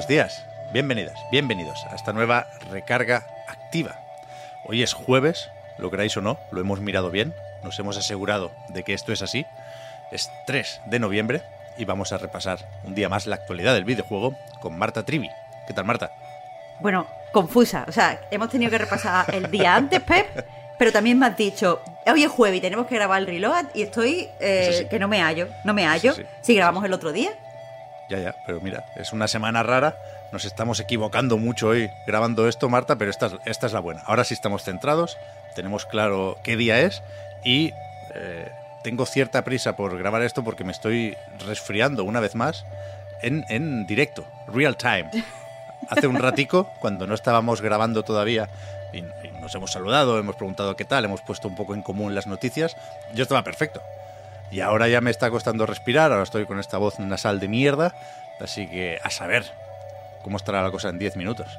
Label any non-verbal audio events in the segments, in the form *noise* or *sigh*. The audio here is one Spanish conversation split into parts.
Buenos días, bienvenidas, bienvenidos a esta nueva recarga activa. Hoy es jueves, lo queráis o no, lo hemos mirado bien, nos hemos asegurado de que esto es así. Es 3 de noviembre y vamos a repasar un día más la actualidad del videojuego con Marta Trivi. ¿Qué tal, Marta? Bueno, confusa. O sea, hemos tenido que repasar el día antes, Pep, pero también me has dicho, hoy es jueves y tenemos que grabar el reload y estoy eh, sí. que no me hallo, no me hallo. sí. Si grabamos el otro día. Ya, ya, pero mira, es una semana rara. Nos estamos equivocando mucho hoy grabando esto, Marta, pero esta es, esta es la buena. Ahora sí estamos centrados, tenemos claro qué día es y eh, tengo cierta prisa por grabar esto porque me estoy resfriando una vez más en, en directo, real time. Hace un ratico, cuando no estábamos grabando todavía y, y nos hemos saludado, hemos preguntado qué tal, hemos puesto un poco en común las noticias, yo estaba perfecto. Y ahora ya me está costando respirar, ahora estoy con esta voz nasal de mierda, así que a saber cómo estará la cosa en 10 minutos.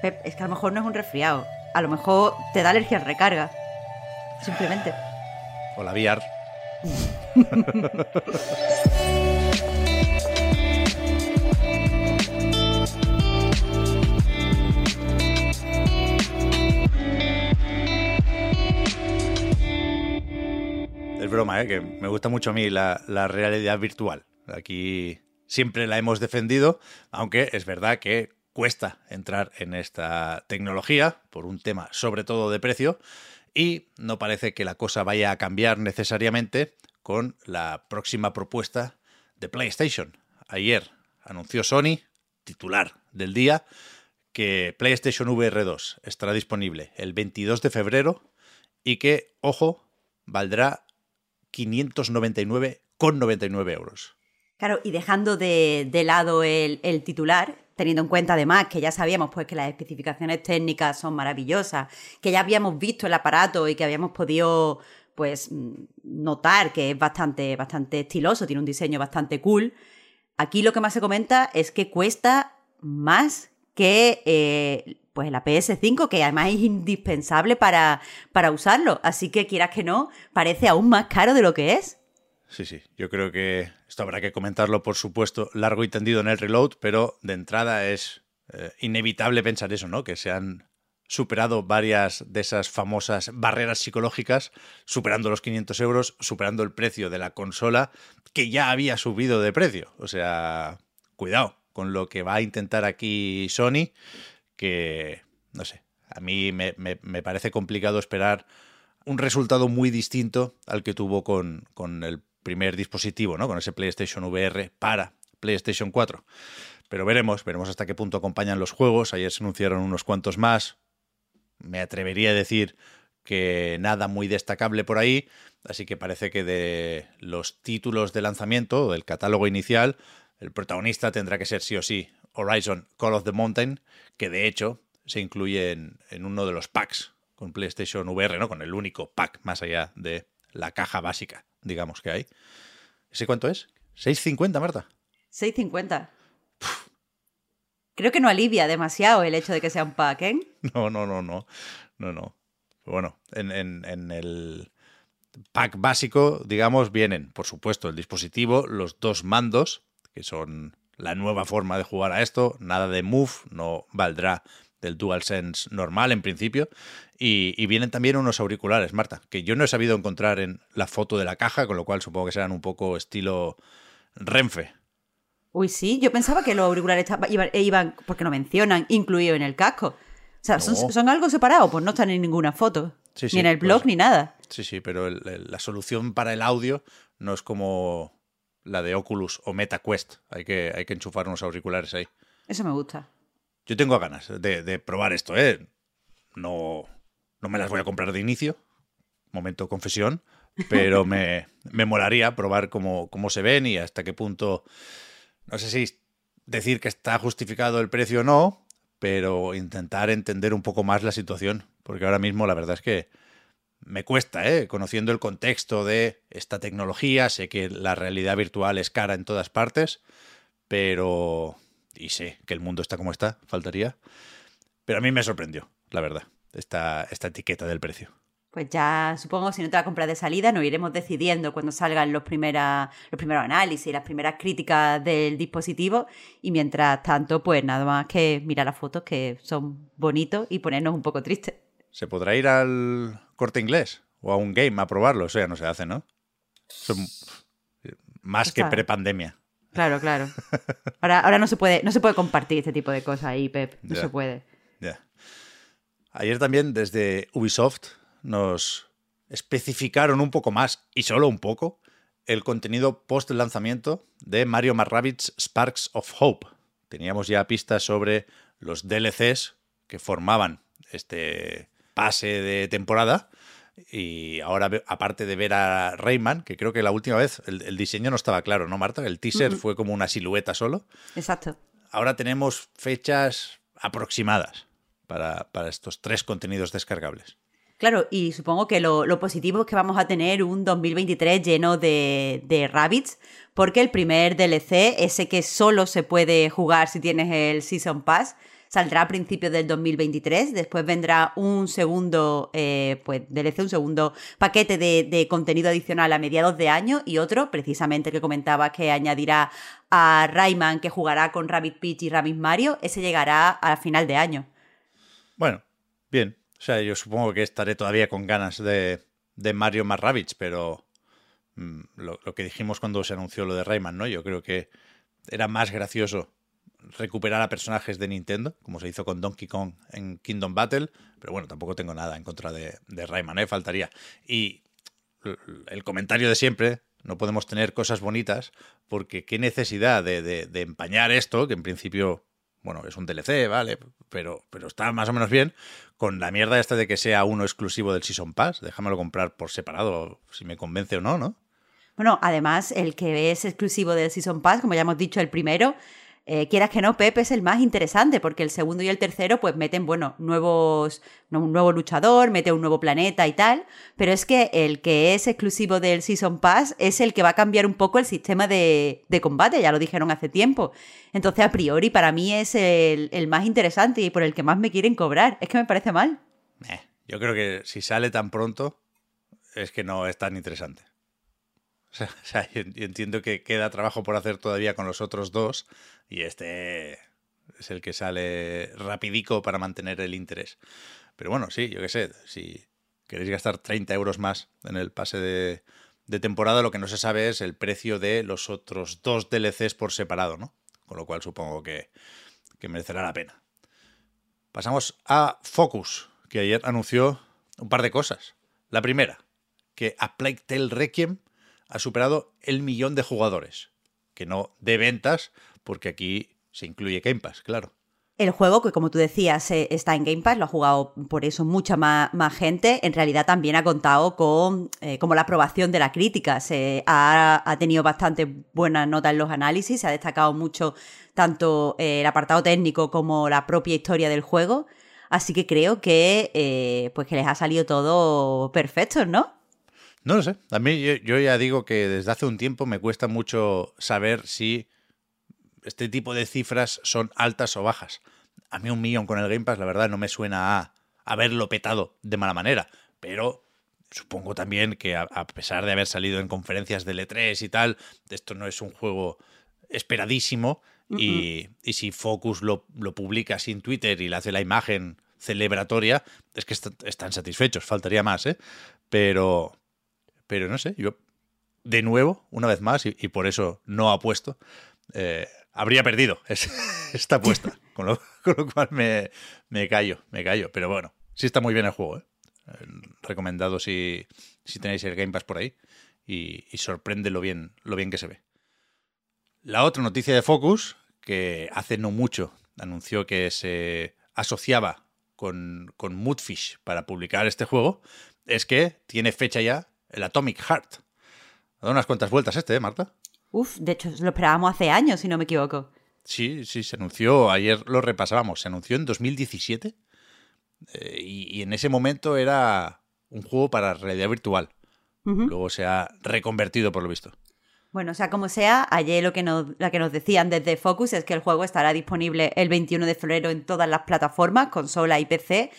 Pep, es que a lo mejor no es un resfriado. A lo mejor te da alergia al recarga. Simplemente. O la VR. *laughs* broma, ¿eh? que me gusta mucho a mí la, la realidad virtual. Aquí siempre la hemos defendido, aunque es verdad que cuesta entrar en esta tecnología por un tema sobre todo de precio y no parece que la cosa vaya a cambiar necesariamente con la próxima propuesta de PlayStation. Ayer anunció Sony, titular del día, que PlayStation VR 2 estará disponible el 22 de febrero y que, ojo, valdrá 599,99 euros. Claro, y dejando de, lado el, titular, teniendo en cuenta además que ya sabíamos pues que las especificaciones técnicas son maravillosas, que ya habíamos visto el aparato y que habíamos podido pues notar que es bastante, bastante estiloso, tiene un diseño bastante cool. Aquí lo que más se comenta es que cuesta más que eh, pues la PS5, que además es indispensable para, para usarlo. Así que quieras que no, parece aún más caro de lo que es. Sí, sí, yo creo que esto habrá que comentarlo, por supuesto, largo y tendido en el reload, pero de entrada es eh, inevitable pensar eso, ¿no? Que se han superado varias de esas famosas barreras psicológicas, superando los 500 euros, superando el precio de la consola, que ya había subido de precio. O sea, cuidado con lo que va a intentar aquí Sony, que, no sé, a mí me, me- me parece complicado esperar un resultado muy distinto al que tuvo con, con el primer dispositivo, ¿no? Con ese PlayStation VR para PlayStation 4. Pero veremos, veremos hasta qué punto acompañan los juegos. Ayer se anunciaron unos cuantos más. Me atrevería a decir que nada muy destacable por ahí. Así que parece que de los títulos de lanzamiento, del catálogo inicial, el protagonista tendrá que ser sí o sí Horizon Call of the Mountain, que de hecho se incluye en, en uno de los packs con PlayStation VR, ¿no? Con el único pack más allá de la caja básica, digamos que hay. ¿Ese cuánto es? ¿6.50, Marta? 6.50. Creo que no alivia demasiado el hecho de que sea un pack, ¿eh? *laughs* No, no, no, no. No, no. Bueno, en, en- en el pack básico, digamos, vienen, por supuesto, el dispositivo, los dos mandos, que son la nueva forma de jugar a esto. Nada de Move, no valdrá del DualSense normal en principio. Y, y vienen también unos auriculares, Marta, que yo no he sabido encontrar en la foto de la caja, con lo cual supongo que serán un poco estilo Renfe. Uy, sí, yo pensaba que los auriculares iban, e iban, porque no mencionan, incluido en el casco. O sea, No. ¿son, son algo separado? Pues no están en ninguna foto. Sí, sí, ni en el pues- blog ni nada. Sí, sí, pero el- el- la solución para el audio no es como la de Oculus o MetaQuest. Hay que, hay que enchufar unos auriculares ahí. Eso me gusta. Yo tengo ganas de, de probar esto, ¿eh? No, no me las voy a comprar de inicio, momento confesión, pero *laughs* me, me molaría probar cómo, cómo se ven y hasta qué punto, no sé si decir que está justificado el precio o no, pero intentar entender un poco más la situación, porque ahora mismo la verdad es que me cuesta, ¿eh? conociendo el contexto de esta tecnología, sé que la realidad virtual es cara en todas partes, pero... y sé que el mundo está como está, faltaría, pero a mí me sorprendió, la verdad, esta, esta etiqueta del precio. Pues ya supongo, si no te la compras de salida, nos iremos decidiendo cuando salgan los, primera, los primeros análisis, las primeras críticas del dispositivo. Y mientras tanto, pues nada más que mirar las fotos que son bonitos y ponernos un poco tristes. ¿Se podrá ir al corte inglés o a un game a probarlo? Eso ya no se hace, ¿no? Son más que prepandemia. Claro, claro. Ahora, ahora no se puede, no se puede compartir este tipo de cosas ahí, Pep. No se puede. Ayer también desde Ubisoft nos especificaron un poco más, y solo un poco, el contenido post lanzamiento de Mario Rabbids Sparks of Hope. Teníamos ya pistas sobre los DLCs que formaban este pase de temporada. Y ahora, aparte de ver a Rayman, que creo que la última vez el, diseño no estaba claro, ¿no, Marta? El teaser fue como una silueta solo. Exacto. Ahora tenemos fechas aproximadas para, para estos tres contenidos descargables. Claro, y supongo que lo, positivo es que vamos a tener un 2023 lleno de, rabbits, porque el primer DLC, ese que solo se puede jugar si tienes el Season Pass, saldrá a principios del 2023. Después vendrá un segundo eh, pues, DLC, un segundo paquete de, de, contenido adicional a mediados de año y otro, precisamente que comentaba que añadirá a Rayman que jugará con Rabbit Peach y Rabbit Mario. Ese llegará a final de año. Bueno, bien. O sea, yo supongo que estaré todavía con ganas de, Mario más pero mm, lo, que dijimos cuando se anunció lo de Rayman, ¿no? Yo creo que era más gracioso recuperar a personajes de Nintendo, como se hizo con Donkey Kong en Kingdom Battle, pero bueno, tampoco tengo nada en contra de, Rayman, ¿eh? Faltaría. Y el comentario de siempre, no podemos tener cosas bonitas, porque qué necesidad de, de empañar esto, que en principio bueno, es un DLC, vale, pero, pero está más o menos bien, con la mierda esta de que sea uno exclusivo del Season Pass. Déjamelo comprar por separado, si me convence o no, ¿no? Bueno, además, el que es exclusivo del Season Pass, como ya hemos dicho, el primero, eh, quieras que no, Pep es el más interesante, porque el segundo y el tercero, pues meten, bueno, nuevos, un nuevo luchador, mete un nuevo planeta y tal, pero es que el que es exclusivo del Season Pass es el que va a cambiar un poco el sistema de, combate, ya lo dijeron hace tiempo. Entonces, a priori, para mí es el, más interesante y por el que más me quieren cobrar. Es que me parece mal. Eh, yo creo que si sale tan pronto, es que no es tan interesante. *laughs* O sea, yo entiendo que queda trabajo por hacer todavía con los otros dos y este es el que sale rapidico para mantener el interés. Pero bueno, sí, yo qué sé, si queréis gastar 30 euros más en el pase de, temporada, lo que no se sabe es el precio de los otros dos DLCs por separado, ¿no? Con lo cual supongo que, merecerá la pena. Pasamos a Focus, que ayer anunció un par de cosas. La primera, que A Plague Requiem ha superado el millón de jugadores. Que no de ventas, porque aquí se incluye Game Pass, claro. El juego, que como tú decías, eh, está en Game Pass, lo ha jugado por eso mucha más, gente, en realidad también ha contado con eh, como la aprobación de la crítica. Se ha, tenido bastante buenas notas en los análisis, se ha destacado mucho tanto eh, el apartado técnico como la propia historia del juego. Así que creo que, pues que les ha salido todo perfecto, ¿no? No lo sé. A mí yo, ya digo que desde hace un tiempo me cuesta mucho saber si este tipo de cifras son altas o bajas. A mí un millón con el Game Pass, la verdad, no me suena a haberlo petado de mala manera. Pero supongo también que a, pesar de haber salido en conferencias de L3 y tal, esto no es un juego esperadísimo. y, si Focus lo, lo, publica sin Twitter y le hace la imagen celebratoria, es que están satisfechos, faltaría más, ¿eh? Pero, pero no sé, yo de nuevo, una vez más, y, por eso no apuesto, eh, habría perdido *laughs* esta apuesta. *laughs* con, lo, cual me, me, callo, me callo. Pero bueno, sí está muy bien el juego. ¿eh? Recomendado si, si tenéis el Game Pass por ahí. Y, sorprende lo bien, lo bien que se ve. La otra noticia de Focus, que hace no mucho anunció que se asociaba con, con Moodfish para publicar este juego, es que tiene fecha ya el Atomic Heart. Ha dado unas cuantas vueltas este, ¿eh, Marta? Uf, de hecho, lo esperábamos hace años, si no me equivoco. Sí, sí, se anunció, ayer lo repasábamos, se anunció en 2017 eh, y, y, en ese momento era un juego para realidad virtual. Uh -huh. Luego se ha reconvertido, por lo visto. Bueno, o sea, como sea, ayer lo que, nos, lo que nos decían desde Focus es que el juego estará disponible el 21 de febrero en todas las plataformas, consola y PC,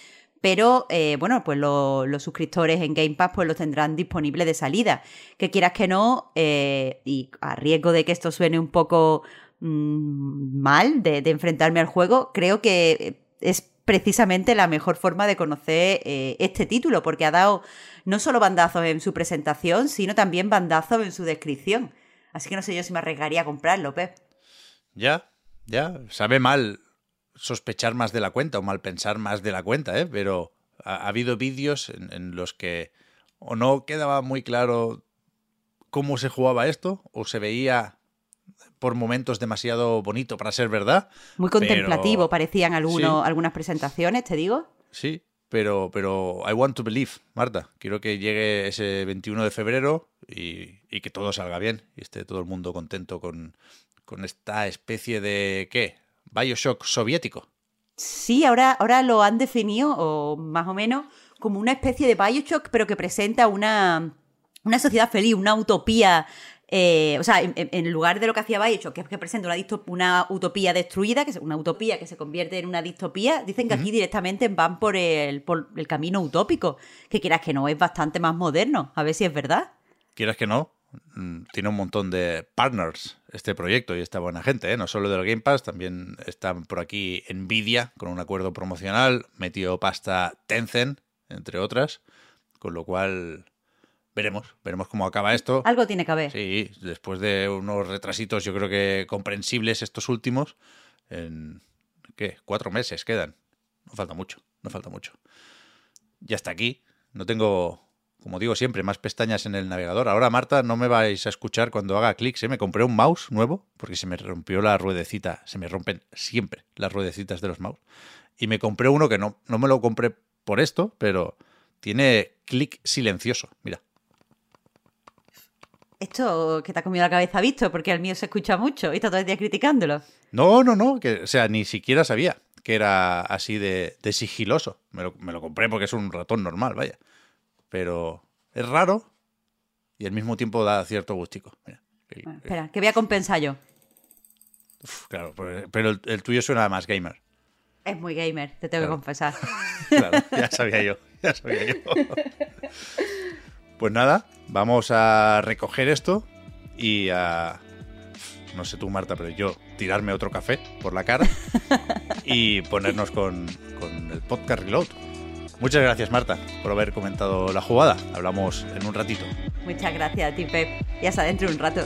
pero eh, bueno, pues lo, los suscriptores en Game Pass pues los tendrán disponibles de salida. Que quieras que no, eh, y a riesgo de que esto suene un poco mmm, mal de, de, enfrentarme al juego, creo que es precisamente la mejor forma de conocer eh, este título, porque ha dado no solo bandazos en su presentación, sino también bandazos en su descripción. Así que no sé yo si me arriesgaría a comprarlo, Pep. Ya, ya. Sabe mal sospechar más de la cuenta o mal pensar más de la cuenta, ¿eh? Pero ha, ha habido vídeos en, en, los que o no quedaba muy claro cómo se jugaba esto, o se veía por momentos demasiado bonito para ser verdad. Muy contemplativo, pero... parecían algunos, sí. algunas presentaciones, te digo. Sí, pero, pero I want to believe, Marta. Quiero que llegue ese 21 de febrero y, y que todo salga bien y esté todo el mundo contento con, con esta especie de, ¿qué? Bioshock soviético. Sí, ahora, ahora lo han definido, o más o menos, como una especie de Bioshock, pero que presenta una, una sociedad feliz, una utopía eh, o sea, en, en, lugar de lo que hacía Bioshock, que es que presenta una, una, utopía destruida, que es una utopía que se convierte en una distopía, dicen que uh -huh. aquí directamente van por el, por el camino utópico, que quieras que no, es bastante más moderno. A ver si es verdad. Quieras que no, mm, tiene un montón de partners este proyecto y esta buena gente, ¿eh? no solo del Game Pass, también están por aquí Nvidia con un acuerdo promocional, metió pasta Tencent, entre otras, con lo cual veremos, veremos cómo acaba esto. Algo tiene que haber. Sí, después de unos retrasitos, yo creo que comprensibles estos últimos, en ¿qué? Cuatro meses quedan. No falta mucho, no falta mucho. Y hasta aquí. No tengo, como digo siempre, más pestañas en el navegador. Ahora, Marta, no me vais a escuchar cuando haga clics. ¿eh? Me compré un mouse nuevo porque se me rompió la ruedecita. Se me rompen siempre las ruedecitas de los mouse. Y me compré uno que no, no me lo compré por esto, pero tiene clic silencioso. Mira esto que te ha comido la cabeza visto, porque el mío se escucha mucho y está todo el día criticándolo. No, no, no, que, o sea, ni siquiera sabía que era así de, de sigiloso. Me lo, me lo, compré porque es un ratón normal, vaya. Pero es raro y al mismo tiempo da cierto gustico. Mira, bueno, espera, que voy a compensar yo. Uf, claro, pero el, el, tuyo suena más gamer. Es muy gamer, te tengo claro. que confesar. *laughs* claro, ya sabía yo, ya sabía yo. Pues nada, vamos a recoger esto y a. No sé tú, Marta, pero yo tirarme otro café por la cara y ponernos con, con el podcast Reload. Muchas gracias, Marta, por haber comentado la jugada. Hablamos en un ratito. Muchas gracias a ti, Pep. Ya hasta dentro de un rato.